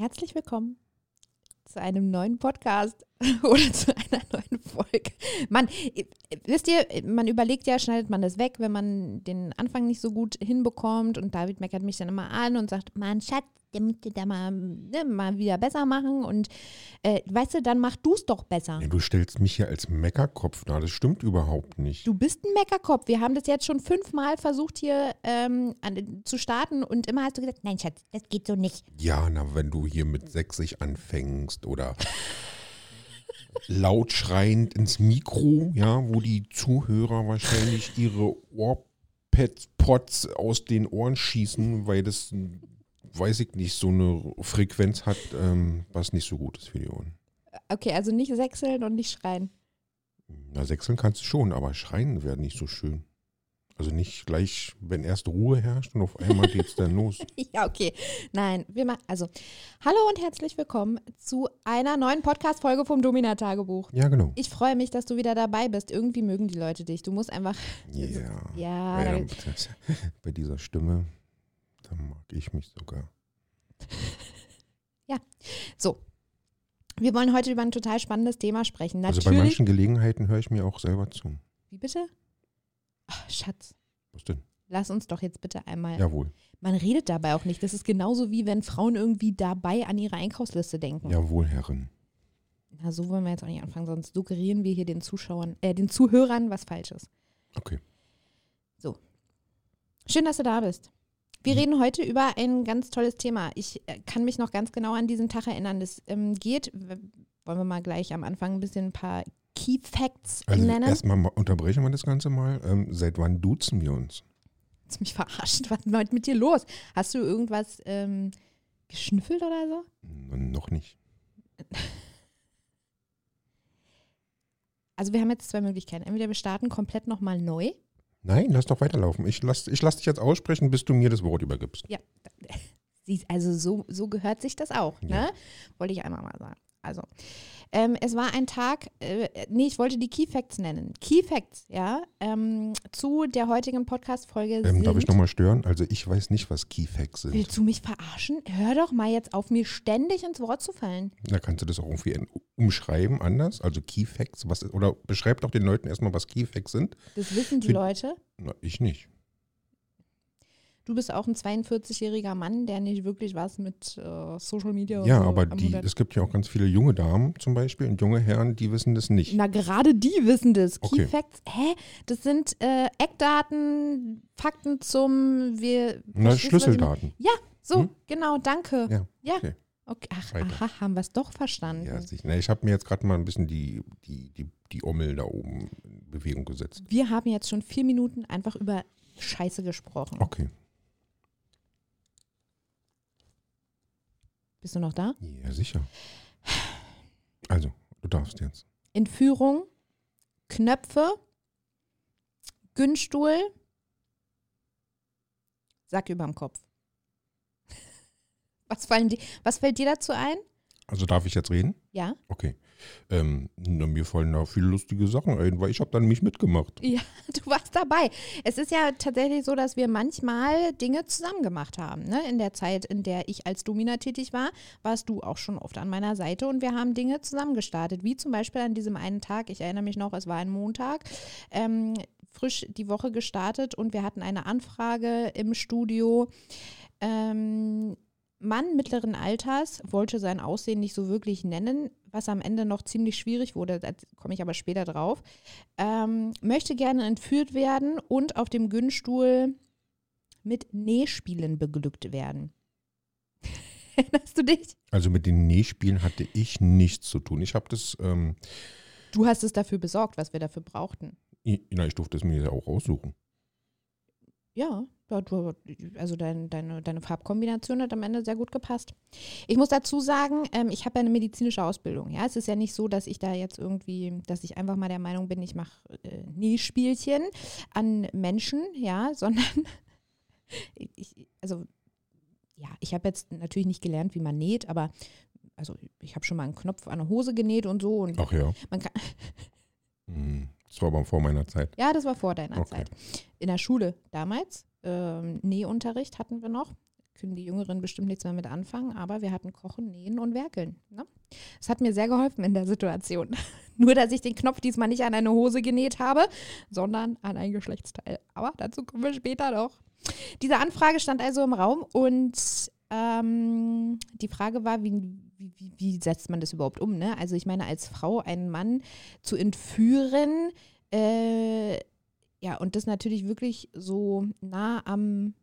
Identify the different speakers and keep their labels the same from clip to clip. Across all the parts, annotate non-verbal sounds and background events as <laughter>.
Speaker 1: Herzlich willkommen zu einem neuen Podcast <laughs> oder zu einer neuen Folge. Man, wisst ihr, man überlegt ja, schneidet man das weg, wenn man den Anfang nicht so gut hinbekommt und David meckert mich dann immer an und sagt, Mann, Schatz, der müsste da mal, ne, mal wieder besser machen und äh, weißt du, dann mach du es doch besser.
Speaker 2: Ja, du stellst mich hier als Meckerkopf dar, das stimmt überhaupt nicht.
Speaker 1: Du bist ein Meckerkopf. Wir haben das jetzt schon fünfmal versucht hier ähm, an, zu starten und immer hast du gesagt, nein Schatz, das geht so nicht.
Speaker 2: Ja, na, wenn du hier mit sächsisch anfängst oder laut schreiend ins Mikro, ja, wo die Zuhörer wahrscheinlich ihre Ohrpads aus den Ohren schießen, weil das weiß ich nicht, so eine Frequenz hat, ähm, was nicht so gut ist für die Ohren.
Speaker 1: Okay, also nicht sechseln und nicht schreien.
Speaker 2: Na, sechseln kannst du schon, aber schreien wäre nicht so schön. Also nicht gleich, wenn erst Ruhe herrscht und auf einmal <laughs> geht es dann los.
Speaker 1: ja, okay. Nein, wir machen, also, hallo und herzlich willkommen zu einer neuen Podcast-Folge vom Domina-Tagebuch.
Speaker 2: Ja, genau.
Speaker 1: Ich freue mich, dass du wieder dabei bist. Irgendwie mögen die Leute dich. Du musst einfach. Ja. <laughs>
Speaker 2: ja das, <laughs> bei dieser Stimme, da mag ich mich sogar.
Speaker 1: ja, so. Wir wollen heute über ein total spannendes Thema sprechen.
Speaker 2: Natürlich, also bei manchen Gelegenheiten höre ich mir auch selber zu.
Speaker 1: Wie bitte? Ach, Schatz.
Speaker 2: Was denn?
Speaker 1: Lass uns doch jetzt bitte einmal.
Speaker 2: Jawohl.
Speaker 1: Man redet dabei auch nicht. Das ist genauso wie wenn Frauen irgendwie dabei an ihre Einkaufsliste denken.
Speaker 2: Jawohl, Herrin.
Speaker 1: Na, so wollen wir jetzt auch nicht anfangen, sonst suggerieren wir hier den Zuschauern, äh, den Zuhörern was Falsches.
Speaker 2: Okay.
Speaker 1: So. Schön, dass du da bist. Wir mhm. reden heute über ein ganz tolles Thema. Ich äh, kann mich noch ganz genau an diesen Tag erinnern. Es ähm, geht, wollen wir mal gleich am Anfang ein bisschen ein paar Key Facts
Speaker 2: also
Speaker 1: nennen?
Speaker 2: Erstmal unterbrechen wir das Ganze mal. Ähm, seit wann duzen wir uns?
Speaker 1: Hast mich verarscht? Was ist heute mit dir los? Hast du irgendwas ähm, geschnüffelt oder so?
Speaker 2: Noch nicht. <laughs>
Speaker 1: Also wir haben jetzt zwei Möglichkeiten. Entweder wir starten komplett nochmal neu.
Speaker 2: Nein, lass doch weiterlaufen. Ich lass, ich lass dich jetzt aussprechen, bis du mir das Wort übergibst.
Speaker 1: Ja, <laughs> also so, so gehört sich das auch. Ne? Ja. Wollte ich einmal mal sagen. Also, ähm, es war ein Tag, äh, nee, ich wollte die Key Facts nennen. Key Facts, ja, ähm, zu der heutigen Podcast-Folge.
Speaker 2: Ähm, darf ich nochmal stören? Also, ich weiß nicht, was Key Facts sind.
Speaker 1: Willst du mich verarschen? Hör doch mal jetzt auf, mir ständig ins Wort zu fallen.
Speaker 2: Da kannst du das auch irgendwie umschreiben anders. Also, Key Facts, was, oder beschreib doch den Leuten erstmal, was Key Facts sind.
Speaker 1: Das wissen die Für, Leute.
Speaker 2: Na, ich nicht.
Speaker 1: Du bist auch ein 42-jähriger Mann, der nicht wirklich was mit äh, Social Media
Speaker 2: Ja, so aber die, es gibt ja auch ganz viele junge Damen zum Beispiel und junge Herren, die wissen das nicht.
Speaker 1: Na, gerade die wissen das. Okay. Key Facts, hä? Das sind äh, Eckdaten, Fakten zum. Wir,
Speaker 2: Na, Schlüsseldaten.
Speaker 1: Ja, so, hm? genau, danke.
Speaker 2: Ja. ja. Okay.
Speaker 1: okay. Ach, aha, haben wir es doch verstanden.
Speaker 2: Ja, sicher. ich habe mir jetzt gerade mal ein bisschen die, die, die, die Ommel da oben in Bewegung gesetzt.
Speaker 1: Wir haben jetzt schon vier Minuten einfach über Scheiße gesprochen.
Speaker 2: Okay.
Speaker 1: Bist du noch da?
Speaker 2: Ja, sicher. Also, du darfst jetzt.
Speaker 1: Entführung, Knöpfe, Günststuhl, Sack überm Kopf. <laughs> Was, fallen die, was fällt dir dazu ein?
Speaker 2: Also darf ich jetzt reden?
Speaker 1: Ja.
Speaker 2: Okay. Ähm, na, mir fallen da viele lustige Sachen ein, weil ich habe dann mich mitgemacht. <laughs>
Speaker 1: Ja, du warst dabei. Es ist ja tatsächlich so, dass wir manchmal Dinge zusammen gemacht haben. Ne? In der Zeit, in der ich als Domina tätig war, warst du auch schon oft an meiner Seite und wir haben Dinge zusammen gestartet. Wie zum Beispiel an diesem einen Tag, ich erinnere mich noch, es war ein Montag, ähm, frisch die Woche gestartet und wir hatten eine Anfrage im Studio. Ähm, Mann mittleren Alters wollte sein Aussehen nicht so wirklich nennen, was am Ende noch ziemlich schwierig wurde, da komme ich aber später drauf, ähm, möchte gerne entführt werden und auf dem Günststuhl mit Nähspielen beglückt werden. <laughs> Erinnerst du dich?
Speaker 2: Also mit den Nähspielen hatte ich nichts zu tun. Ich habe das. Ähm,
Speaker 1: du hast es dafür besorgt, was wir dafür brauchten.
Speaker 2: Ich, na, ich durfte es mir ja auch aussuchen.
Speaker 1: Ja, also dein, deine, deine Farbkombination hat am Ende sehr gut gepasst. Ich muss dazu sagen, ähm, ich habe ja eine medizinische Ausbildung. Ja, es ist ja nicht so, dass ich da jetzt irgendwie, dass ich einfach mal der Meinung bin, ich mache äh, Nähspielchen an Menschen, ja, <laughs> sondern ich, also ja, ich habe jetzt natürlich nicht gelernt, wie man näht, aber also ich habe schon mal einen Knopf an eine Hose genäht und so und
Speaker 2: Ach ja.
Speaker 1: Man kann
Speaker 2: hm. Das war aber vor meiner Zeit.
Speaker 1: Ja, das war vor deiner okay. Zeit. In der Schule damals, ähm, Nähunterricht hatten wir noch. können die Jüngeren bestimmt nichts mehr mit anfangen, aber wir hatten Kochen, Nähen und Werkeln. Ne? Das hat mir sehr geholfen in der Situation. <laughs> Nur, dass ich den Knopf diesmal nicht an eine Hose genäht habe, sondern an ein Geschlechtsteil. Aber dazu kommen wir später noch. Diese Anfrage stand also im Raum und ähm, die Frage war, wie, wie, wie, setzt man das überhaupt um? Ne? Also ich meine, als Frau einen Mann zu entführen, äh, ja, und das natürlich wirklich so nah am,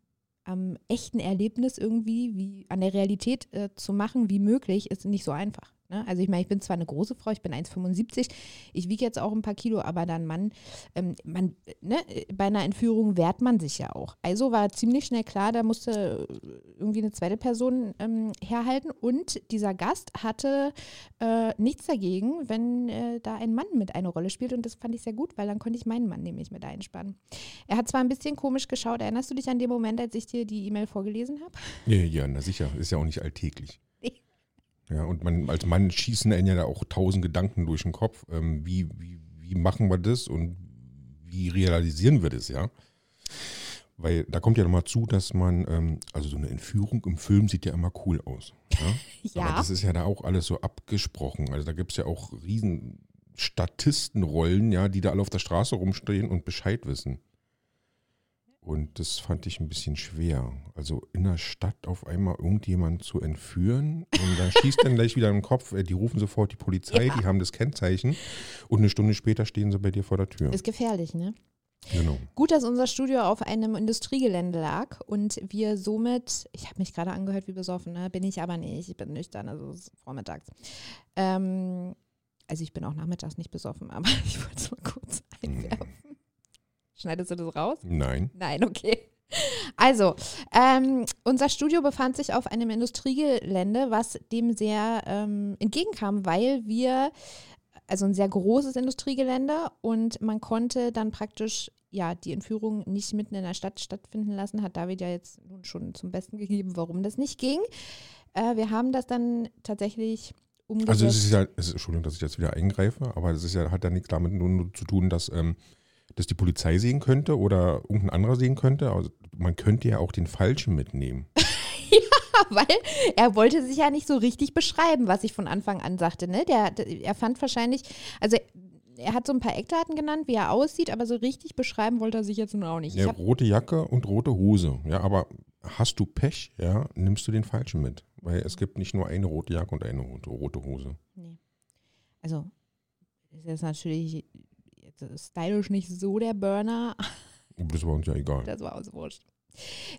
Speaker 1: am echten Erlebnis irgendwie, wie an der Realität äh, zu machen, wie möglich, ist nicht so einfach. Ne? Also ich meine, ich bin zwar eine große Frau, ich bin 1,75, ich wiege jetzt auch ein paar Kilo, aber dann Mann, ähm, man, ne, bei einer Entführung wehrt man sich ja auch. Also war ziemlich schnell klar, da musste irgendwie eine zweite Person ähm, herhalten und dieser Gast hatte äh, nichts dagegen, wenn äh, da ein Mann mit eine Rolle spielt und das fand ich sehr gut, weil dann konnte ich meinen Mann nämlich mit einspannen. Er hat zwar ein bisschen komisch geschaut, erinnerst du dich an den Moment, als ich dir die E-Mail vorgelesen habe?
Speaker 2: Ja, ja, na sicher, ist ja auch nicht alltäglich. Ja, und man als Mann schießen einen ja da auch tausend Gedanken durch den Kopf. Ähm, wie, wie, wie machen wir das und wie realisieren wir das, ja? Weil da kommt ja nochmal zu, dass man, ähm, also so eine Entführung im Film sieht ja immer cool aus. Ja. <laughs>
Speaker 1: ja.
Speaker 2: Aber das ist ja da auch alles so abgesprochen. Also da gibt es ja auch riesen Statistenrollen, ja, die da alle auf der Straße rumstehen und Bescheid wissen. Und das fand ich ein bisschen schwer. Also in der Stadt auf einmal irgendjemanden zu entführen und da schießt dann gleich wieder im Kopf, äh, die rufen sofort die Polizei, ja. die haben das Kennzeichen und eine Stunde später stehen sie bei dir vor der Tür.
Speaker 1: Ist gefährlich, ne?
Speaker 2: Genau.
Speaker 1: Gut, dass unser Studio auf einem Industriegelände lag und wir somit, ich habe mich gerade angehört wie besoffen, ne? bin ich aber nicht, ich bin nüchtern, also es ist vormittags. Ähm, also ich bin auch nachmittags nicht besoffen, <laughs> aber ich wollte es mal kurz einwerfen. Schneidest du das raus?
Speaker 2: Nein.
Speaker 1: Nein, okay. Also, ähm, unser Studio befand sich auf einem Industriegelände, was dem sehr ähm, entgegenkam, weil wir, also ein sehr großes Industriegelände und man konnte dann praktisch ja, die Entführung nicht mitten in der Stadt stattfinden lassen, hat David ja jetzt nun schon zum Besten gegeben, warum das nicht ging. Äh, wir haben das dann tatsächlich umgesetzt.
Speaker 2: Also es ist ja, es ist, Entschuldigung, dass ich jetzt wieder eingreife, aber es ist ja, hat ja nichts damit nur zu tun, dass ähm, das die Polizei sehen könnte oder irgendein anderer sehen könnte. Also man könnte ja auch den Falschen mitnehmen. <laughs>
Speaker 1: ja, weil er wollte sich ja nicht so richtig beschreiben, was ich von Anfang an sagte. Ne? Der, der er fand wahrscheinlich, also er hat so ein paar Eckdaten genannt, wie er aussieht, aber so richtig beschreiben wollte er sich jetzt nun auch nicht.
Speaker 2: Ja, rote Jacke und rote Hose. Ja, aber hast du Pech, ja, nimmst du den Falschen mit. Weil es gibt nicht nur eine rote Jacke und eine rote, Hose. Nee.
Speaker 1: Also, ist jetzt natürlich stylisch nicht so der Burner.
Speaker 2: Das war uns ja egal.
Speaker 1: Das war uns wurscht.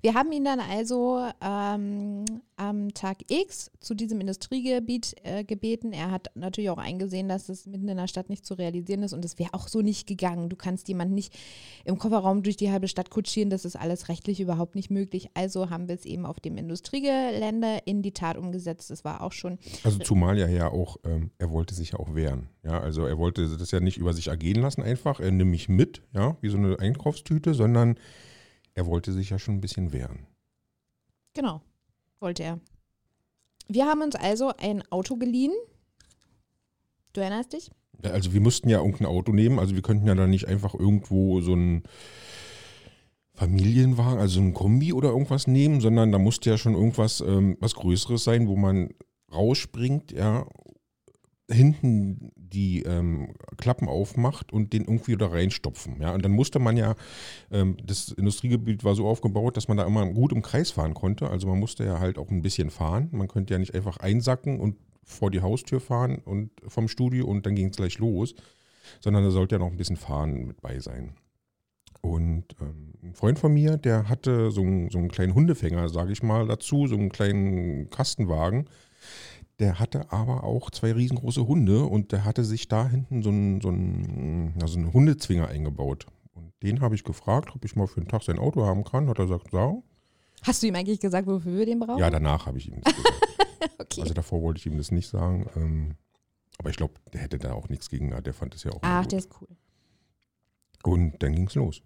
Speaker 1: Wir haben ihn dann also ähm, am Tag X zu diesem Industriegebiet äh, gebeten. Er hat natürlich auch eingesehen, dass es mitten in der Stadt nicht zu realisieren ist und es wäre auch so nicht gegangen. Du kannst jemanden nicht im Kofferraum durch die halbe Stadt kutschieren, das ist alles rechtlich überhaupt nicht möglich. Also haben wir es eben auf dem Industriegelände in die Tat umgesetzt. Das war auch schon.
Speaker 2: Also zumal ja ja auch, ähm, er wollte sich ja auch wehren. Ja, also er wollte das ja nicht über sich ergehen lassen einfach, er nimmt mich mit, ja, wie so eine Einkaufstüte, sondern er wollte sich ja schon ein bisschen wehren.
Speaker 1: Genau, wollte er. Wir haben uns also ein Auto geliehen. Du erinnerst dich?
Speaker 2: Also wir mussten ja irgendein Auto nehmen. Also wir könnten ja dann nicht einfach irgendwo so ein Familienwagen, also ein Kombi oder irgendwas nehmen, sondern da musste ja schon irgendwas ähm, was Größeres sein, wo man rausspringt, ja, hinten die ähm, Klappen aufmacht und den irgendwie wieder reinstopfen. Ja? Und dann musste man ja, ähm, das Industriegebiet war so aufgebaut, dass man da immer gut im Kreis fahren konnte. Also man musste ja halt auch ein bisschen fahren. Man könnte ja nicht einfach einsacken und vor die Haustür fahren und vom Studio und dann ging es gleich los, sondern da sollte ja noch ein bisschen Fahren mit bei sein. Und ähm, ein Freund von mir, der hatte so, einen, so einen kleinen Hundefänger, sage ich mal, dazu, so einen kleinen Kastenwagen der hatte aber auch zwei riesengroße Hunde und der hatte sich da hinten so einen, so einen, also einen Hundezwinger eingebaut. Und den habe ich gefragt, ob ich mal für einen Tag sein Auto haben kann. Hat er gesagt, ja.
Speaker 1: Hast du ihm eigentlich gesagt, wofür wir den brauchen?
Speaker 2: Ja, danach habe ich ihm das gesagt. <laughs> okay. Also davor wollte ich ihm das nicht sagen. Ähm, aber ich glaube, der hätte da auch nichts gegen. Der fand es ja auch.
Speaker 1: Ach, gut. der ist cool.
Speaker 2: Und dann ging es los.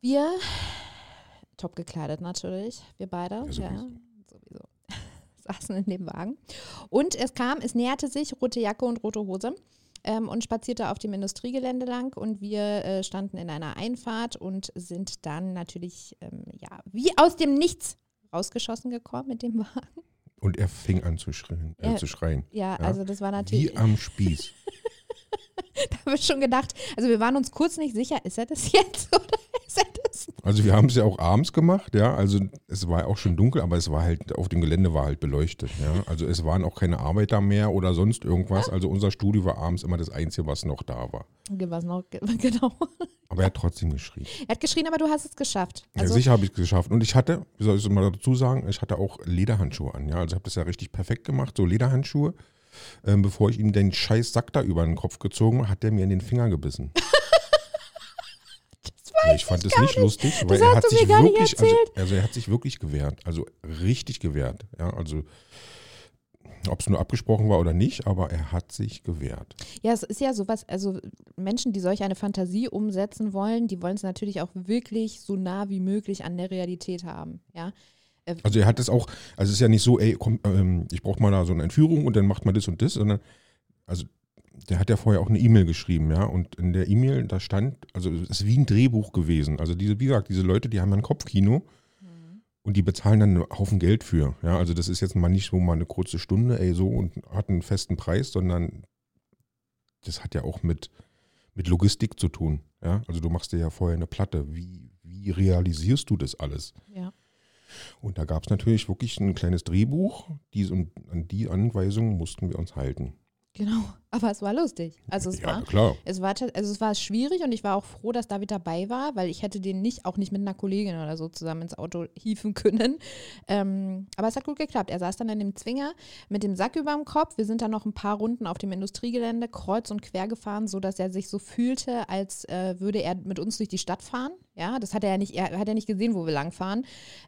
Speaker 1: Wir, top gekleidet natürlich, wir beide.
Speaker 2: Ja,
Speaker 1: ja saßen in dem Wagen. Und es kam, es näherte sich, rote Jacke und rote Hose. ähm, und spazierte auf dem Industriegelände lang und wir äh, standen in einer Einfahrt und sind dann natürlich, ähm, ja, wie aus dem Nichts rausgeschossen gekommen mit dem Wagen.
Speaker 2: Und er fing an zu schreien. Äh,
Speaker 1: Ja.
Speaker 2: zu schreien.
Speaker 1: Ja, also das war natürlich,
Speaker 2: Wie am Spieß. <laughs>
Speaker 1: da habe ich schon gedacht, also wir waren uns kurz nicht sicher, ist er das jetzt <laughs> oder <laughs>
Speaker 2: Also wir haben es ja auch abends gemacht, ja. Also es war auch schon dunkel, aber es war halt, auf dem Gelände war halt beleuchtet, ja. Also es waren auch keine Arbeiter mehr oder sonst irgendwas. Also unser Studio war abends immer das Einzige, was noch da war.
Speaker 1: Okay, was noch, <laughs> genau.
Speaker 2: Aber er hat trotzdem geschrien.
Speaker 1: Er hat geschrien, aber du hast es geschafft.
Speaker 2: ja,
Speaker 1: Also,
Speaker 2: sicher habe ich es geschafft. Und ich hatte, wie soll ich es mal dazu sagen, ich hatte auch Lederhandschuhe an, ja. Also ich habe das ja richtig perfekt gemacht, so Lederhandschuhe. Ähm, bevor ich ihm den scheiß Sack da über den Kopf gezogen habe, hat der mir in den Finger gebissen. <laughs> Ja, ich fand es nicht lustig, weil er hat sich wirklich, also, also er hat sich wirklich gewehrt, also richtig gewehrt. Ja, also ob es nur abgesprochen war oder nicht, aber er hat sich gewehrt.
Speaker 1: ja, es ist ja sowas, also Menschen, die solch eine Fantasie umsetzen wollen, die wollen es natürlich auch wirklich so nah wie möglich an der Realität haben. Ja,
Speaker 2: Also er hat es auch, also es ist ja nicht so, ey, komm, ähm, ich brauche mal da so eine Entführung und dann macht man das und das, sondern also der hat ja vorher auch eine E-Mail geschrieben, ja, und in der E-Mail, da stand, also es ist wie ein Drehbuch gewesen. Also diese, wie gesagt, diese Leute, die haben ja ein Kopfkino und die bezahlen dann einen Haufen Geld für. Ja, also das ist jetzt mal nicht so mal eine kurze Stunde, ey, so und hat einen festen Preis, sondern das hat ja auch mit, mit Logistik zu tun. Ja, also du machst dir ja vorher eine Platte. Wie, wie realisierst du das alles?
Speaker 1: ja.
Speaker 2: Und da gab es natürlich wirklich ein kleines Drehbuch. Dies und an die Anweisungen mussten wir uns halten.
Speaker 1: Genau. Aber es war lustig. Also es
Speaker 2: ja,
Speaker 1: war.
Speaker 2: klar.
Speaker 1: Es war, also es war schwierig und ich war auch froh, dass David dabei war, weil ich hätte den nicht, auch nicht mit einer Kollegin oder so zusammen ins Auto hieven können. Ähm, aber es hat gut geklappt. Er saß dann in dem Zwinger mit dem Sack über dem Kopf. Wir sind dann noch ein paar Runden auf dem Industriegelände kreuz und quer gefahren, sodass er sich so fühlte, als äh, würde er mit uns durch die Stadt fahren. Ja, das hat er ja nicht, er hat ja nicht gesehen, wo wir langfahren.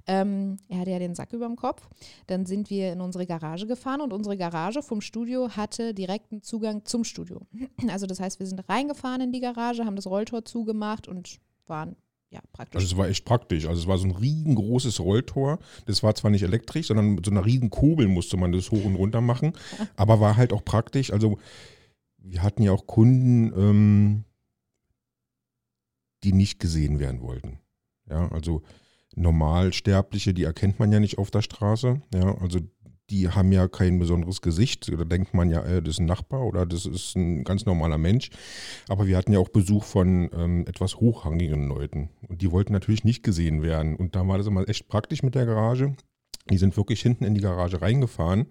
Speaker 1: Ähm, er hatte ja den Sack über dem Kopf. Dann sind wir in unsere Garage gefahren und unsere Garage vom Studio hatte direkten Zugang zum Studio. <clears throat> Also das heißt, wir sind reingefahren in die Garage, haben das Rolltor zugemacht und waren ja praktisch.
Speaker 2: Also es war echt praktisch. Also es war so ein riesengroßes Rolltor. Das war zwar nicht elektrisch, sondern mit so einer riesen Kurbel musste man das hoch und runter machen. <laughs> Aber war halt auch praktisch. Also wir hatten ja auch Kunden, ähm, die nicht gesehen werden wollten. Ja, also Normalsterbliche, die erkennt man ja nicht auf der Straße. Ja, also die haben ja kein besonderes Gesicht. Da denkt man ja, äh, das ist ein Nachbar oder das ist ein ganz normaler Mensch. Aber wir hatten ja auch Besuch von ähm, etwas hochrangigen Leuten. Und die wollten natürlich nicht gesehen werden. Und da war das immer echt praktisch mit der Garage. Die sind wirklich hinten in die Garage reingefahren.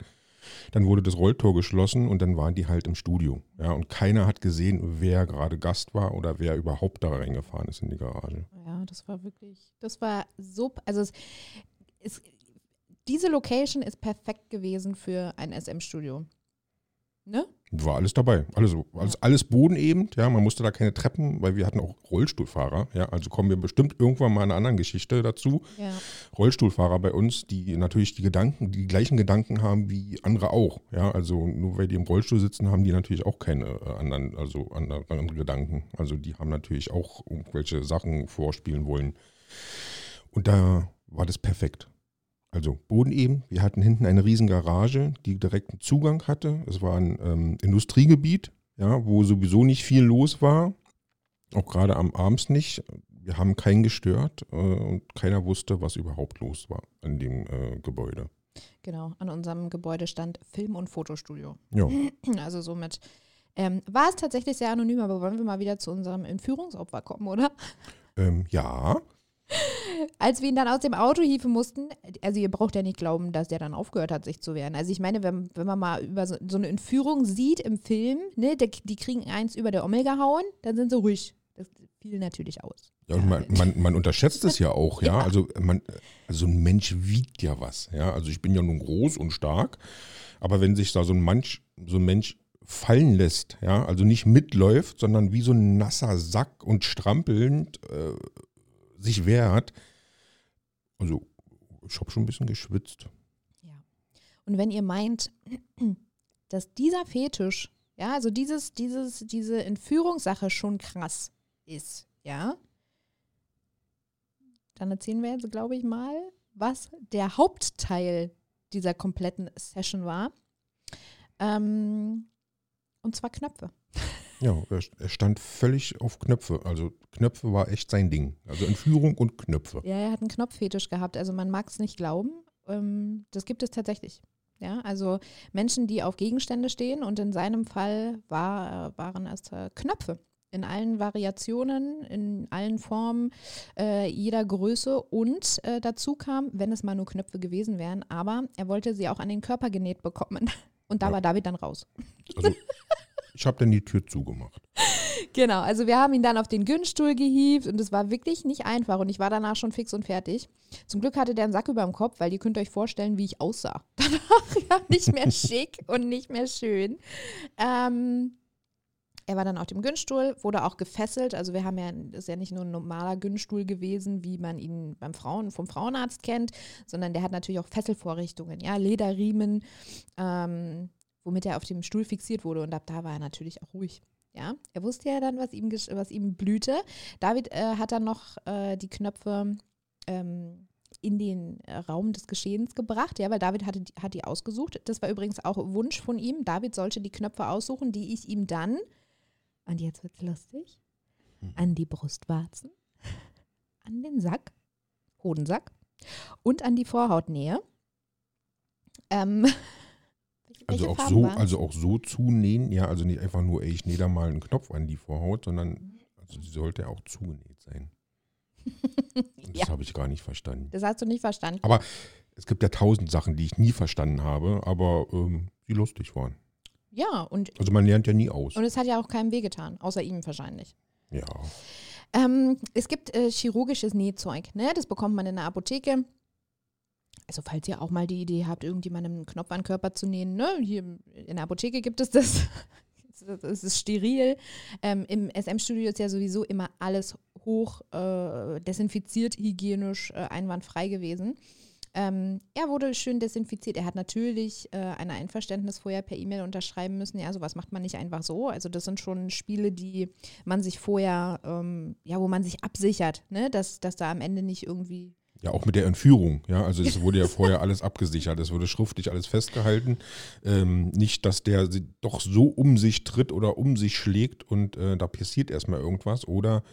Speaker 2: Dann wurde das Rolltor geschlossen und dann waren die halt im Studio. Ja, und keiner hat gesehen, wer gerade Gast war oder wer überhaupt da reingefahren ist in die Garage.
Speaker 1: ja, das war wirklich, das war so, also es, es, diese Location ist perfekt gewesen für ein SM-Studio. Ne?
Speaker 2: War alles dabei. Alles, alles, alles bodenebend, ja. Man musste da keine Treppen, weil wir hatten auch Rollstuhlfahrer, ja. Also kommen wir bestimmt irgendwann mal in einer anderen Geschichte dazu.
Speaker 1: Ja.
Speaker 2: Rollstuhlfahrer bei uns, die natürlich die Gedanken, die gleichen Gedanken haben wie andere auch, ja. Also nur weil die im Rollstuhl sitzen, haben die natürlich auch keine äh, anderen, also andere, andere Gedanken. Also die haben natürlich auch irgendwelche Sachen vorspielen wollen. Und da war das perfekt. Also bodeneben. Wir hatten hinten eine riesen Garage, die direkten Zugang hatte. Es war ein ähm, Industriegebiet, ja, wo sowieso nicht viel los war. Auch gerade am abends nicht. Wir haben keinen gestört äh, und keiner wusste, was überhaupt los war an dem äh, Gebäude.
Speaker 1: Genau, an unserem Gebäude stand Film- und Fotostudio.
Speaker 2: Ja, <clears throat>
Speaker 1: Also somit ähm, war es tatsächlich sehr anonym, aber wollen wir mal wieder zu unserem Entführungsopfer kommen, oder?
Speaker 2: ähm, ja,
Speaker 1: Als wir ihn dann aus dem Auto hieven mussten, also ihr braucht ja nicht glauben, dass der dann aufgehört hat, sich zu wehren. Also ich meine, wenn, wenn man mal über so, so eine Entführung sieht im Film, ne, die, die kriegen eins über der Ommel gehauen, dann sind sie ruhig. Das fiel natürlich aus.
Speaker 2: Ja, man, man, man unterschätzt es ja auch, ja. Also, man, also ein Mensch wiegt ja was, ja. Also ich bin ja nun groß und stark, aber wenn sich da so ein Mensch, so ein Mensch fallen lässt, ja, also nicht mitläuft, sondern wie so ein nasser Sack und strampelnd äh, sich wehrt, also ich habe schon ein bisschen geschwitzt.
Speaker 1: Ja. Und wenn ihr meint, <clears throat> dass dieser Fetisch, ja, also dieses, dieses, diese Entführungssache schon krass ist, ja, dann erzählen wir jetzt, glaube ich, mal, was der Hauptteil dieser kompletten Session war. Ähm, und zwar Knöpfe.
Speaker 2: Ja, er, stand völlig auf Knöpfe. Also Knöpfe war echt sein Ding. Also Entführung und Knöpfe.
Speaker 1: Ja, er hat einen Knopffetisch gehabt. Also man mag es nicht glauben. Ähm, das gibt es tatsächlich. Ja, also Menschen, die auf Gegenstände stehen und in seinem Fall war, waren es äh, Knöpfe in allen Variationen, in allen Formen, äh, jeder Größe und äh, dazu kam, wenn es mal nur Knöpfe gewesen wären, aber er wollte sie auch an den Körper genäht bekommen <laughs> und da
Speaker 2: Ja.
Speaker 1: war David dann raus.
Speaker 2: Also ich habe dann die Tür zugemacht.
Speaker 1: Genau, also wir haben ihn dann auf den Günststuhl gehievt und es war wirklich nicht einfach und ich war danach schon fix und fertig. Zum Glück hatte der einen Sack über dem Kopf, weil ihr könnt euch vorstellen, wie ich aussah. <laughs> Danach ja nicht mehr schick und nicht mehr schön. Ähm, er war dann auf dem Günststuhl, wurde auch gefesselt. Also wir haben ja, das ist ja nicht nur ein normaler Günststuhl gewesen, wie man ihn beim Frauen, vom Frauenarzt kennt, sondern der hat natürlich auch Fesselvorrichtungen, ja, Lederriemen, ähm, womit er auf dem Stuhl fixiert wurde. Und ab da war er natürlich auch ruhig. Ja, er wusste ja dann, was ihm, was ihm blühte. David äh, hat dann noch äh, die Knöpfe ähm, in den äh, Raum des Geschehens gebracht, ja, weil David hatte, die- hat die ausgesucht. Das war übrigens auch Wunsch von ihm. David sollte die Knöpfe aussuchen, die ich ihm dann, und jetzt wird's lustig, an die Brustwarzen, <laughs> an den Sack, Hodensack und an die Vorhautnähe. Ähm, <laughs>
Speaker 2: Also auch,
Speaker 1: Farben
Speaker 2: so, also auch so zunähen, ja, also nicht einfach nur, ey, ich nähe da mal einen Knopf an die Vorhaut, sondern also sie sollte auch zugenäht sein. <laughs> Und
Speaker 1: Ja.
Speaker 2: Das habe ich gar nicht verstanden.
Speaker 1: Das hast du nicht verstanden.
Speaker 2: Aber es gibt ja tausend Sachen, die ich nie verstanden habe, aber ähm, die lustig waren.
Speaker 1: Ja, und,
Speaker 2: Also man lernt ja nie aus.
Speaker 1: und es hat ja auch keinem wehgetan, außer ihm wahrscheinlich.
Speaker 2: Ja.
Speaker 1: Ähm, es gibt äh, chirurgisches Nähzeug, ne? Das bekommt man in der Apotheke. Also falls ihr auch mal die Idee habt, irgendjemandem einen Knopf an den Körper zu nähen, ne? Hier in der Apotheke gibt es das. <laughs> Es ist steril. Ähm, Im SM-Studio ist ja sowieso immer alles hoch äh, desinfiziert, hygienisch, äh, einwandfrei gewesen. Ähm, er wurde schön desinfiziert. Er hat natürlich äh, ein Einverständnis vorher per E-Mail unterschreiben müssen. Ja, sowas macht man nicht einfach so. Also das sind schon Spiele, die man sich vorher, ähm, ja, wo man sich absichert, ne? dass, dass da am Ende nicht irgendwie
Speaker 2: Ja, auch mit der Entführung, ja. Also es wurde ja vorher alles abgesichert, es wurde schriftlich alles festgehalten. Ähm, nicht, dass der sie doch so um sich tritt oder um sich schlägt und äh, da passiert erstmal irgendwas. Oder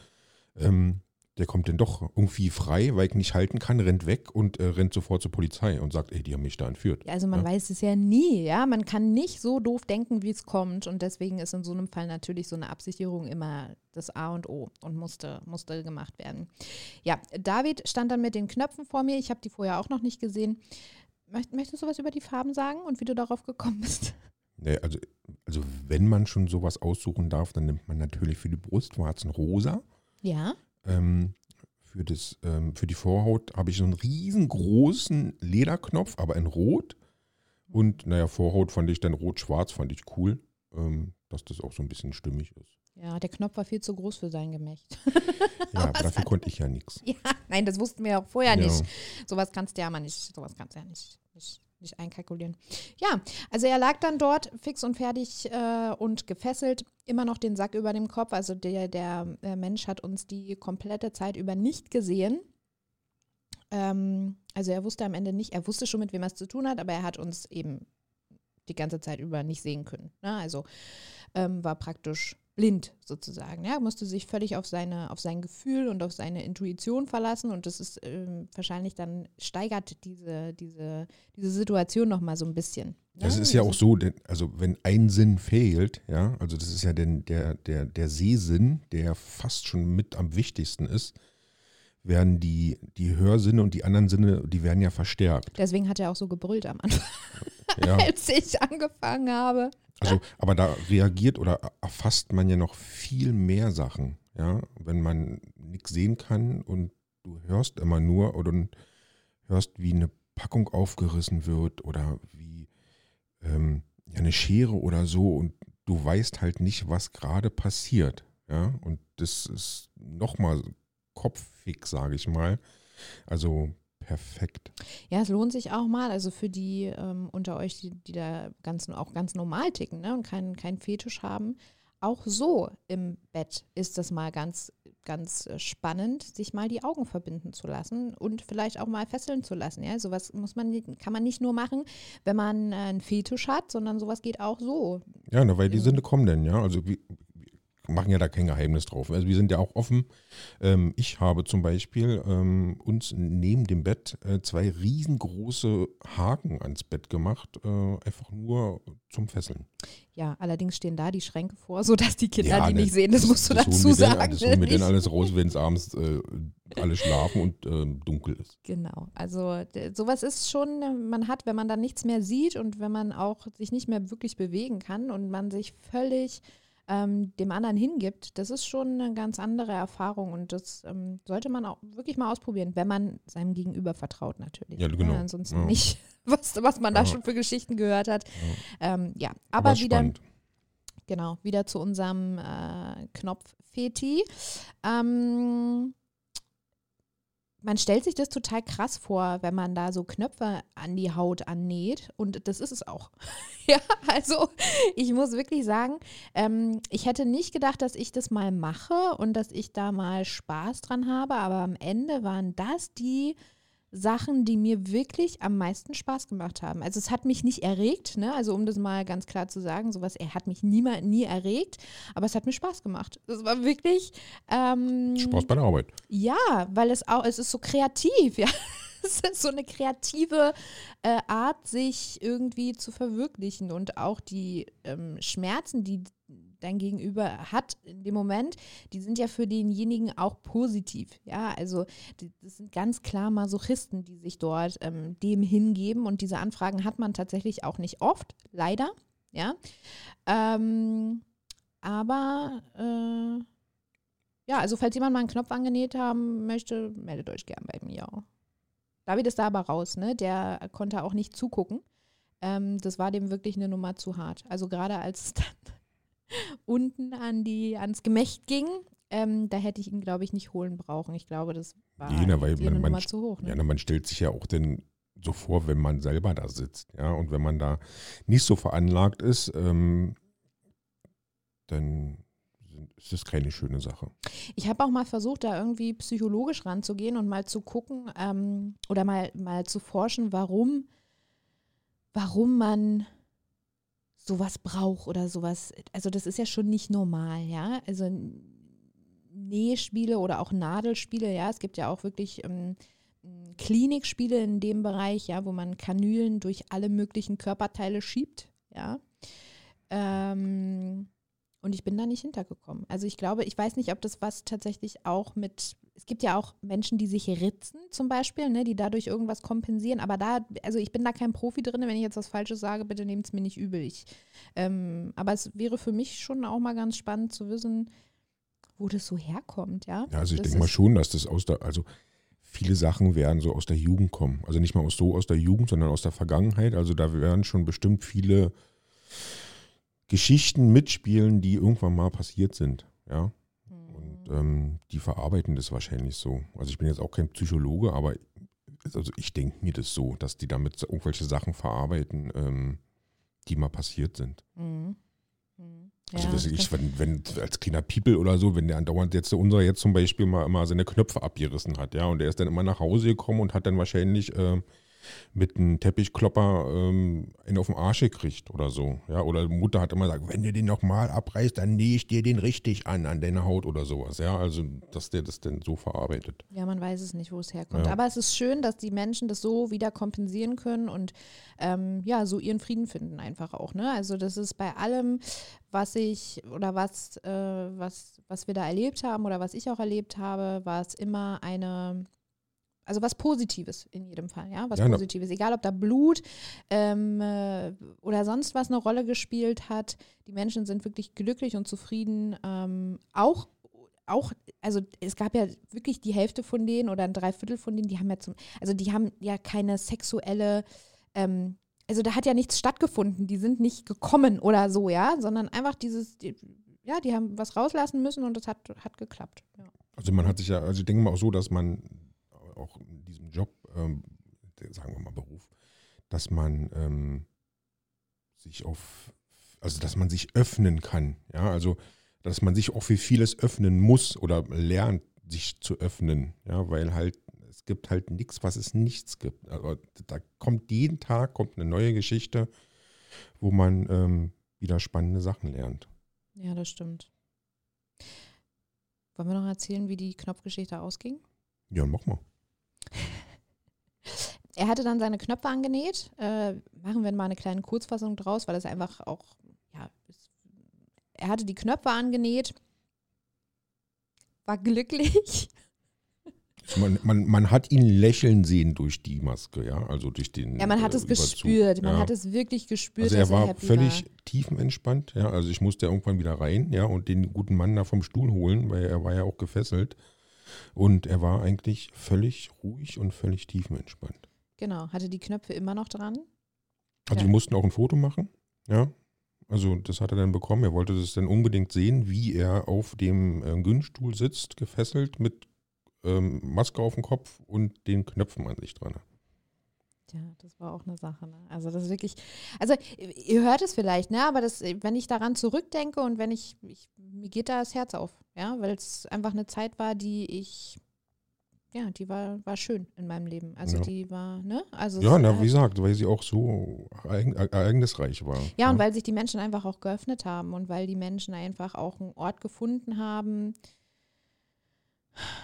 Speaker 2: ähm, der kommt dann doch irgendwie frei, weil ich nicht halten kann, rennt weg und äh, rennt sofort zur Polizei und sagt, ey, die haben mich da entführt.
Speaker 1: Ja, Also man
Speaker 2: Ja.
Speaker 1: weiß es ja nie, ja. Man kann nicht so doof denken, wie es kommt. Und deswegen ist in so einem Fall natürlich so eine Absicherung immer das A und O und musste, musste gemacht werden. Ja, David stand dann mit den Knöpfen vor mir. Ich habe die vorher auch noch nicht gesehen. Möcht, möchtest du was über die Farben sagen und wie du darauf gekommen bist?
Speaker 2: Nee, also, also wenn man schon sowas aussuchen darf, dann nimmt man natürlich für die Brustwarzen rosa.
Speaker 1: Ja.
Speaker 2: Ähm, für, das, ähm, für die Vorhaut habe ich so einen riesengroßen Lederknopf, aber in Rot. Und naja, Vorhaut fand ich dann rot-schwarz, fand ich cool, ähm, dass das auch so ein bisschen stimmig ist.
Speaker 1: Ja, der Knopf war viel zu groß für sein Gemächt. <laughs>
Speaker 2: Ja, aber dafür <laughs> konnte ich ja nichts.
Speaker 1: Ja, nein, das wussten wir auch vorher
Speaker 2: Ja.
Speaker 1: nicht. Sowas kannst du ja mal nicht, sowas kannst du ja nicht, nicht, nicht einkalkulieren. Ja, also er lag dann dort fix und fertig äh, und gefesselt, immer noch den Sack über dem Kopf. Also der, der äh, Mensch hat uns die komplette Zeit über nicht gesehen. Ähm, also er wusste am Ende nicht, er wusste schon, mit wem er es zu tun hat, aber er hat uns eben die ganze Zeit über nicht sehen können. Ne? Also ähm, war praktisch blind sozusagen. Ja, musste sich völlig auf seine, auf sein Gefühl und auf seine Intuition verlassen und das ist ähm, wahrscheinlich dann steigert diese, diese, diese Situation noch mal so ein bisschen. ne?
Speaker 2: Das ist ja auch so, denn, also wenn ein Sinn fehlt, ja, also das ist ja den, der, der, der Sehsinn, der fast schon mit am wichtigsten ist, werden die, die Hörsinne und die anderen Sinne, die werden ja verstärkt.
Speaker 1: Deswegen hat er auch so gebrüllt am Anfang,
Speaker 2: Ja. <laughs>
Speaker 1: als ich angefangen habe.
Speaker 2: Also, aber da reagiert oder erfasst man ja noch viel mehr Sachen, ja, wenn man nichts sehen kann und du hörst immer nur oder hörst, wie eine Packung aufgerissen wird oder wie ähm, eine Schere oder so und du weißt halt nicht, was gerade passiert, ja, und das ist nochmal kopffix, sage ich mal. Also perfekt.
Speaker 1: Ja, es lohnt sich auch mal, also für die ähm, unter euch, die, die da ganz, auch ganz normal ticken ne, und keinen keinen Fetisch haben, auch so im Bett ist das mal ganz, ganz äh, spannend, sich mal die Augen verbinden zu lassen und vielleicht auch mal fesseln zu lassen. Ja, sowas muss man, kann man nicht nur machen, wenn man äh, einen Fetisch hat, sondern sowas geht auch so.
Speaker 2: Ja, na, weil die. Sinne kommen denn, ja. Also wie, machen ja da kein Geheimnis drauf. Also wir sind ja auch offen. Ähm, ich habe zum Beispiel ähm, uns neben dem Bett äh, zwei riesengroße Haken ans Bett gemacht, äh, einfach nur zum Fesseln.
Speaker 1: Ja, allerdings stehen da die Schränke vor, sodass die Kinder
Speaker 2: Ja,
Speaker 1: die
Speaker 2: ne,
Speaker 1: nicht sehen. Das, musst du
Speaker 2: das
Speaker 1: dazu sagen.
Speaker 2: Das holen wir dann alles <laughs> raus, wenn es abends äh, alle schlafen und ähm, dunkel ist.
Speaker 1: Genau, also sowas ist schon, man hat, wenn man dann nichts mehr sieht und wenn man auch sich nicht mehr wirklich bewegen kann und man sich völlig ähm, dem anderen hingibt, das ist schon eine ganz andere Erfahrung und das ähm, sollte man auch wirklich mal ausprobieren, wenn man seinem Gegenüber vertraut natürlich.
Speaker 2: Ja, genau.
Speaker 1: ansonsten
Speaker 2: Ja.
Speaker 1: nicht, <laughs> was, was man da
Speaker 2: Ja.
Speaker 1: schon für Geschichten gehört hat. Ja, ähm, ja.
Speaker 2: Aber,
Speaker 1: aber wieder
Speaker 2: spannend.
Speaker 1: Genau, wieder zu unserem äh, Knopf-Feti. Ähm, man stellt sich das total krass vor, wenn man da so Knöpfe an die Haut annäht. Und das ist es auch. <laughs> ja, also ich muss wirklich sagen, ähm, ich hätte nicht gedacht, dass ich das mal mache und dass ich da mal Spaß dran habe. Aber am Ende waren das die Sachen, die mir wirklich am meisten Spaß gemacht haben. Also es hat mich nicht erregt, ne? Also um das mal ganz klar zu sagen, sowas, er hat mich nie, nie erregt, aber es hat mir Spaß gemacht. Es war wirklich ähm,
Speaker 2: Spaß bei der Arbeit.
Speaker 1: ja, weil es auch, es ist so kreativ, <laughs> ja. Es ist so eine kreative äh, Art, sich irgendwie zu verwirklichen und auch die ähm, Schmerzen, die dein Gegenüber hat in dem Moment, die sind ja für denjenigen auch positiv. Ja, also das sind ganz klar Masochisten, die sich dort ähm, dem hingeben und diese Anfragen hat man tatsächlich auch nicht oft, leider. Ja, ähm, aber äh, ja, also falls jemand mal einen Knopf angenäht haben möchte, meldet euch gern bei mir. David ist da aber raus, ne? Der konnte auch nicht zugucken. Ähm, das war dem wirklich eine Nummer zu hart. Also gerade als es dann unten an die, ans Gemächt ging, ähm, da hätte ich ihn, glaube ich, nicht holen brauchen. Ich glaube, das war
Speaker 2: Nee, na, weil man- man
Speaker 1: zu hoch. Ne?
Speaker 2: Ja, man stellt sich ja auch denn so vor, wenn man selber da sitzt, ja, und wenn man da nicht so veranlagt ist, ähm, dann ist das keine schöne Sache.
Speaker 1: Ich habe auch mal versucht, da irgendwie psychologisch ranzugehen und mal zu gucken ähm, oder mal, mal zu forschen, warum, warum man sowas braucht oder sowas. Also das ist ja schon nicht normal, ja. Also Nähspiele oder auch Nadelspiele, ja. Es gibt ja auch wirklich ähm, Klinikspiele in dem Bereich, ja, wo man Kanülen durch alle möglichen Körperteile schiebt, ja. Ähm, und ich bin da nicht hintergekommen. Also ich glaube, ich weiß nicht, ob das was tatsächlich auch mit, es gibt ja auch Menschen, die sich ritzen zum Beispiel, ne, die dadurch irgendwas kompensieren. Aber da, also ich bin da kein Profi drin, wenn ich jetzt was Falsches sage, bitte nehmt es mir nicht übel. Ich, ähm, aber es wäre für mich schon auch mal ganz spannend zu wissen, wo das so herkommt, ja.
Speaker 2: Ja, also ich denke mal schon, dass das aus der, also viele Sachen werden so aus der Jugend kommen. Also nicht mal aus so aus der Jugend, sondern aus der Vergangenheit. Also da werden schon bestimmt viele Geschichten mitspielen, die irgendwann mal passiert sind. Ja. Ähm, die verarbeiten das wahrscheinlich so. Also ich bin jetzt auch kein Psychologe, aber also ich denke mir das so, dass die damit irgendwelche Sachen verarbeiten, ähm, die mal passiert sind.
Speaker 1: Mhm. Mhm.
Speaker 2: Also
Speaker 1: Ja, das
Speaker 2: ich, wenn, wenn als kleiner People oder so, wenn der andauernd jetzt unser jetzt zum Beispiel mal immer seine Knöpfe abgerissen hat, ja, und der ist dann immer nach Hause gekommen und hat dann wahrscheinlich ähm, mit einem Teppichklopper ähm, einen auf den Arsch gekriegt oder so, ja, oder die Mutter hat immer gesagt, wenn du den nochmal abreißt, dann nähe ich dir den richtig an, an deine Haut oder sowas, ja, also dass der das dann so verarbeitet.
Speaker 1: Ja, man weiß es nicht, wo es herkommt.
Speaker 2: Ja.
Speaker 1: Aber es ist schön, dass die Menschen das so wieder kompensieren können und ähm, ja, so ihren Frieden finden einfach auch. Ne? Also das ist bei allem, was ich oder was, äh, was, was wir da erlebt haben oder was ich auch erlebt habe, war es immer eine, also was Positives in jedem Fall, ja, was
Speaker 2: Ja,
Speaker 1: Positives. Egal, ob da Blut ähm, äh, oder sonst was eine Rolle gespielt hat. Die Menschen sind wirklich glücklich und zufrieden. Ähm, auch auch, also es gab ja wirklich die Hälfte von denen oder ein Dreiviertel von denen, die haben ja zum, also die haben ja keine sexuelle, ähm, also da hat ja nichts stattgefunden, die sind nicht gekommen oder so, ja, sondern einfach dieses, die, ja, die haben was rauslassen müssen und das hat, hat geklappt. Ja.
Speaker 2: Also man hat sich ja, also ich denke mal auch so, dass man auch in diesem Job, ähm, sagen wir mal Beruf, dass man ähm, sich auf, also dass man sich öffnen kann, ja, also dass man sich auch für vieles öffnen muss oder lernt, sich zu öffnen, ja, weil halt es gibt halt nichts, was es nichts gibt. Also da kommt jeden Tag kommt eine neue Geschichte, wo man ähm, wieder spannende Sachen lernt.
Speaker 1: ja, das stimmt. Wollen wir noch erzählen, wie die Knopfgeschichte ausging?
Speaker 2: Ja, mach mal. <laughs>
Speaker 1: Er hatte dann seine Knöpfe angenäht. Äh, machen wir mal eine kleine Kurzfassung draus, weil es einfach auch, ja, es, er hatte die Knöpfe angenäht, war glücklich. <laughs>
Speaker 2: Man, man, man hat ihn lächeln sehen durch die Maske, ja, also durch den.
Speaker 1: Ja, man hat
Speaker 2: äh,
Speaker 1: es
Speaker 2: Überzug.
Speaker 1: gespürt. Man
Speaker 2: ja.
Speaker 1: hat es wirklich gespürt,
Speaker 2: Also er war
Speaker 1: er
Speaker 2: völlig
Speaker 1: war.
Speaker 2: tiefenentspannt, ja. Also ich musste irgendwann wieder rein, ja, und den guten Mann da vom Stuhl holen, weil er war ja auch gefesselt. Und er war eigentlich völlig ruhig und völlig tiefenentspannt.
Speaker 1: Genau, hatte die Knöpfe immer noch dran.
Speaker 2: Also
Speaker 1: Ja.
Speaker 2: wir mussten auch ein Foto machen, ja. Also das hat er dann bekommen. Er wollte das dann unbedingt sehen, wie er auf dem äh, Günststuhl sitzt, gefesselt mit ähm, Maske auf dem Kopf und den Knöpfen an sich dran.
Speaker 1: Ja, das war auch eine Sache. Ne? Also das ist wirklich, also ihr hört es vielleicht, ne? Aber das, wenn ich daran zurückdenke und wenn ich, ich mir geht da das Herz auf, ja, weil es einfach eine Zeit war, die ich, ja, die war, war schön in meinem Leben. Also
Speaker 2: Ja.
Speaker 1: die war, ne? Also
Speaker 2: Ja, na,
Speaker 1: äh,
Speaker 2: wie gesagt, weil sie auch so ereign- ereignisreich war.
Speaker 1: ja, und weil sich die Menschen einfach auch geöffnet haben und weil die Menschen einfach auch einen Ort gefunden haben.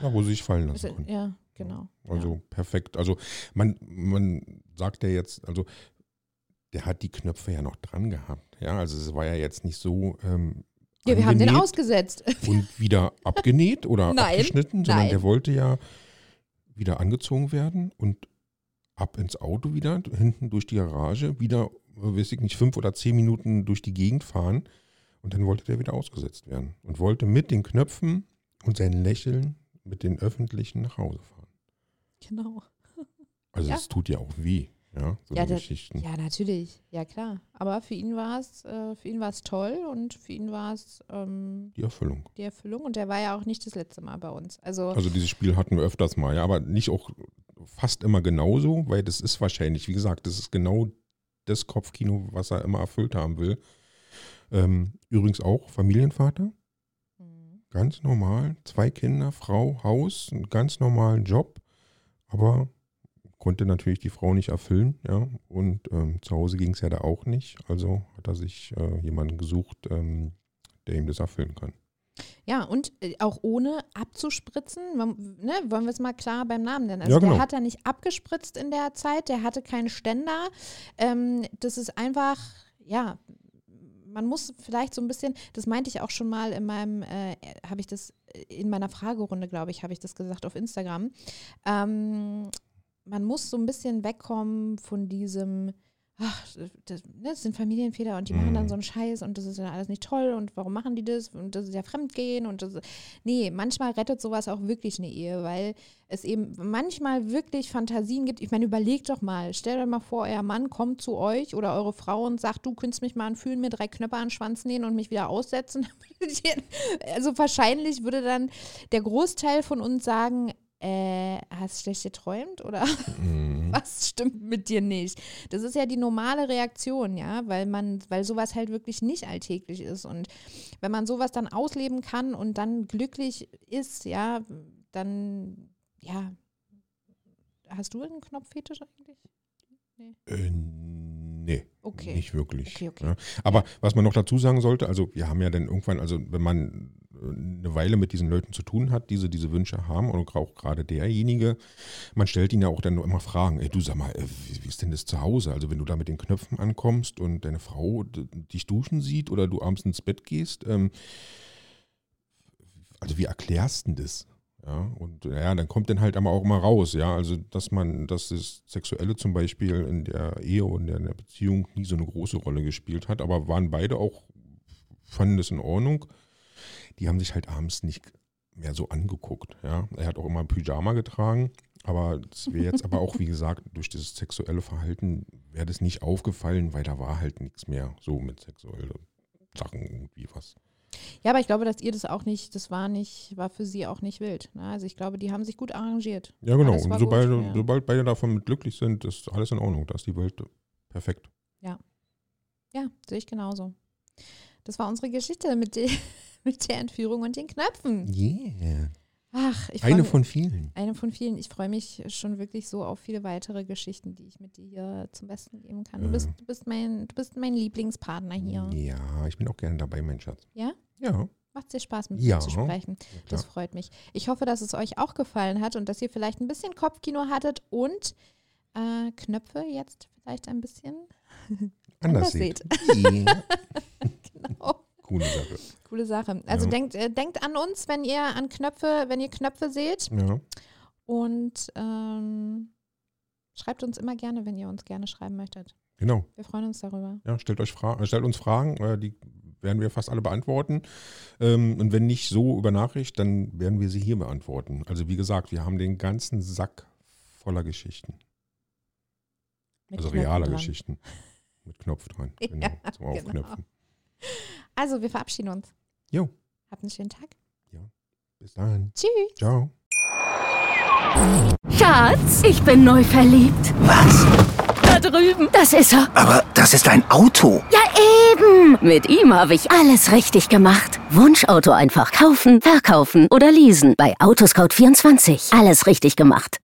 Speaker 2: ja, wo sie sich fallen lassen
Speaker 1: Also,
Speaker 2: konnten.
Speaker 1: ja, genau.
Speaker 2: Also perfekt. Also man, man sagt ja jetzt, also der hat die Knöpfe ja noch dran gehabt. Ja, also es war ja jetzt nicht so ähm,
Speaker 1: ja. ja, wir haben den ausgesetzt. <laughs>
Speaker 2: und wieder abgenäht oder
Speaker 1: Nein,
Speaker 2: abgeschnitten, sondern
Speaker 1: nein.
Speaker 2: der wollte ja wieder angezogen werden und ab ins Auto wieder, hinten durch die Garage, wieder, weiß ich nicht, fünf oder zehn Minuten durch die Gegend fahren und dann wollte der wieder ausgesetzt werden und wollte mit den Knöpfen und seinem Lächeln mit den Öffentlichen nach Hause fahren.
Speaker 1: Genau. <laughs>
Speaker 2: Also
Speaker 1: Ja.
Speaker 2: es tut ja auch weh, ja, so
Speaker 1: Ja, das-
Speaker 2: Geschichten.
Speaker 1: Ja, natürlich. Ja, klar. Aber für ihn war es, äh, für ihn war es toll und für ihn war es ähm,
Speaker 2: Die Erfüllung.
Speaker 1: die Erfüllung und der war ja auch nicht das letzte Mal bei uns. Also,
Speaker 2: Also dieses Spiel hatten wir öfters mal, ja, aber nicht auch fast immer genauso, weil das ist wahrscheinlich, wie gesagt, das ist genau das Kopfkino, was er immer erfüllt haben will. Ähm, übrigens auch Familienvater,
Speaker 1: Mhm.
Speaker 2: ganz normal, zwei Kinder, Frau, Haus, einen ganz normalen Job, aber konnte natürlich die Frau nicht erfüllen, ja, und ähm, zu Hause ging es ja da auch nicht, also hat er sich äh, jemanden gesucht, ähm, der ihm das erfüllen kann.
Speaker 1: ja, und äh, auch ohne abzuspritzen, ne, wollen wir es mal klar beim Namen nennen. Also
Speaker 2: Ja, genau.
Speaker 1: der hat er nicht abgespritzt in der Zeit, der hatte keinen Ständer. Ähm, das ist einfach, ja, man muss vielleicht so ein bisschen, das meinte ich auch schon mal in meinem, äh, habe ich das, in meiner Fragerunde, glaube ich, habe ich das gesagt auf Instagram. Ähm, man muss so ein bisschen wegkommen von diesem, ach, das, ne, das sind Familienväter und die machen dann
Speaker 2: Mhm.
Speaker 1: so einen Scheiß und das ist ja alles nicht toll und warum machen die das und das ist ja Fremdgehen und das, nee, manchmal rettet sowas auch wirklich eine Ehe, weil es eben manchmal wirklich Fantasien gibt. Ich meine, überlegt doch mal, stellt euch mal vor, euer Mann kommt zu euch oder eure Frau und sagt, du könntest mich mal anfühlen, mir drei Knöpfe an den Schwanz nähen und mich wieder aussetzen. <laughs> also wahrscheinlich würde dann der Großteil von uns sagen, äh, hast du schlecht geträumt oder
Speaker 2: Mhm. <laughs>
Speaker 1: was stimmt mit dir nicht? Das ist ja die normale Reaktion, ja, weil man, weil sowas halt wirklich nicht alltäglich ist. Und wenn man sowas dann ausleben kann und dann glücklich ist, ja, dann, ja, hast du einen Knopffetisch eigentlich?
Speaker 2: Äh, nee.
Speaker 1: Okay.
Speaker 2: Nicht wirklich.
Speaker 1: Okay, okay.
Speaker 2: Ja. Aber was man noch dazu sagen sollte, also wir haben ja dann irgendwann, also wenn man eine Weile mit diesen Leuten zu tun hat, diese diese Wünsche haben und auch gerade derjenige, man stellt ihn ja auch dann immer Fragen, ey du sag mal, äh, wie, wie ist denn das zu Hause? Also wenn du da mit den Knöpfen ankommst und deine Frau dich duschen sieht oder du abends ins Bett gehst, ähm, also wie erklärst du das? Ja, und ja, dann kommt dann halt aber auch mal raus, ja, also dass man, dass das Sexuelle zum Beispiel in der Ehe und in der Beziehung nie so eine große Rolle gespielt hat, aber waren beide auch, fanden das in Ordnung. Die haben sich halt abends nicht mehr so angeguckt, ja. Er hat auch immer Pyjama getragen, aber das wäre jetzt aber auch, wie <laughs> gesagt, durch das sexuelle Verhalten wäre das nicht aufgefallen, weil da war halt nichts mehr so mit sexuellen Sachen irgendwie was.
Speaker 1: Ja, aber ich glaube, dass ihr das auch nicht, das war nicht, war für sie auch nicht wild. Ne? Also ich glaube, die haben sich gut arrangiert.
Speaker 2: Ja, genau. Und sobald,
Speaker 1: gut, ja.
Speaker 2: sobald beide davon mit glücklich sind, ist alles in Ordnung. Da ist die Welt perfekt.
Speaker 1: Ja, sehe ich genauso. Das war unsere Geschichte mit, de <laughs> <laughs> mit der Entführung und den Knöpfen.
Speaker 2: Yeah.
Speaker 1: Ach, ich
Speaker 2: Eine
Speaker 1: mich-
Speaker 2: von vielen.
Speaker 1: Eine von vielen. Ich freue mich schon wirklich so auf viele weitere Geschichten, die ich mit dir hier zum Besten geben kann. Du
Speaker 2: Ja.
Speaker 1: bist, du bist, mein, du bist mein Lieblingspartner hier.
Speaker 2: Ja, ich bin auch gerne dabei, mein Schatz.
Speaker 1: Ja?
Speaker 2: Ja.
Speaker 1: Macht sehr Spaß, mit
Speaker 2: Ja,
Speaker 1: dir zu sprechen. Das
Speaker 2: klar.
Speaker 1: freut mich. Ich hoffe, dass es euch auch gefallen hat und dass ihr vielleicht ein bisschen Kopfkino hattet und äh, Knöpfe jetzt vielleicht ein bisschen
Speaker 2: Anders
Speaker 1: anders
Speaker 2: seht.
Speaker 1: seht.
Speaker 2: Ja, <laughs>
Speaker 1: genau.
Speaker 2: Coole Sache.
Speaker 1: Coole Sache. Also
Speaker 2: Ja.
Speaker 1: denkt, äh, denkt an uns, wenn ihr an Knöpfe, wenn ihr Knöpfe seht
Speaker 2: Ja,
Speaker 1: und ähm, schreibt uns immer gerne, wenn ihr uns gerne schreiben möchtet.
Speaker 2: genau.
Speaker 1: Wir freuen uns darüber.
Speaker 2: Ja, stellt, euch Fra stellt uns Fragen, äh, die werden wir fast alle beantworten. Ähm, und wenn nicht so über Nachricht, dann werden wir sie hier beantworten. Also wie gesagt, wir haben den ganzen Sack voller Geschichten.
Speaker 1: Mit
Speaker 2: also realer
Speaker 1: dran.
Speaker 2: Geschichten. Mit Knopf dran. <laughs>
Speaker 1: Ja,
Speaker 2: Genau, zum
Speaker 1: genau.
Speaker 2: Aufknöpfen.
Speaker 1: Also, wir verabschieden uns.
Speaker 2: Jo.
Speaker 1: Habt einen schönen Tag.
Speaker 2: Bis dann.
Speaker 1: Tschüss.
Speaker 2: Ciao.
Speaker 3: Schatz, ich bin neu verliebt.
Speaker 4: Was?
Speaker 3: Da drüben. Das ist er.
Speaker 4: Aber das ist ein Auto.
Speaker 3: Ja, eben. Mit ihm habe ich alles richtig gemacht. Wunschauto einfach kaufen, verkaufen oder leasen. Bei Autoscout24. Alles richtig gemacht.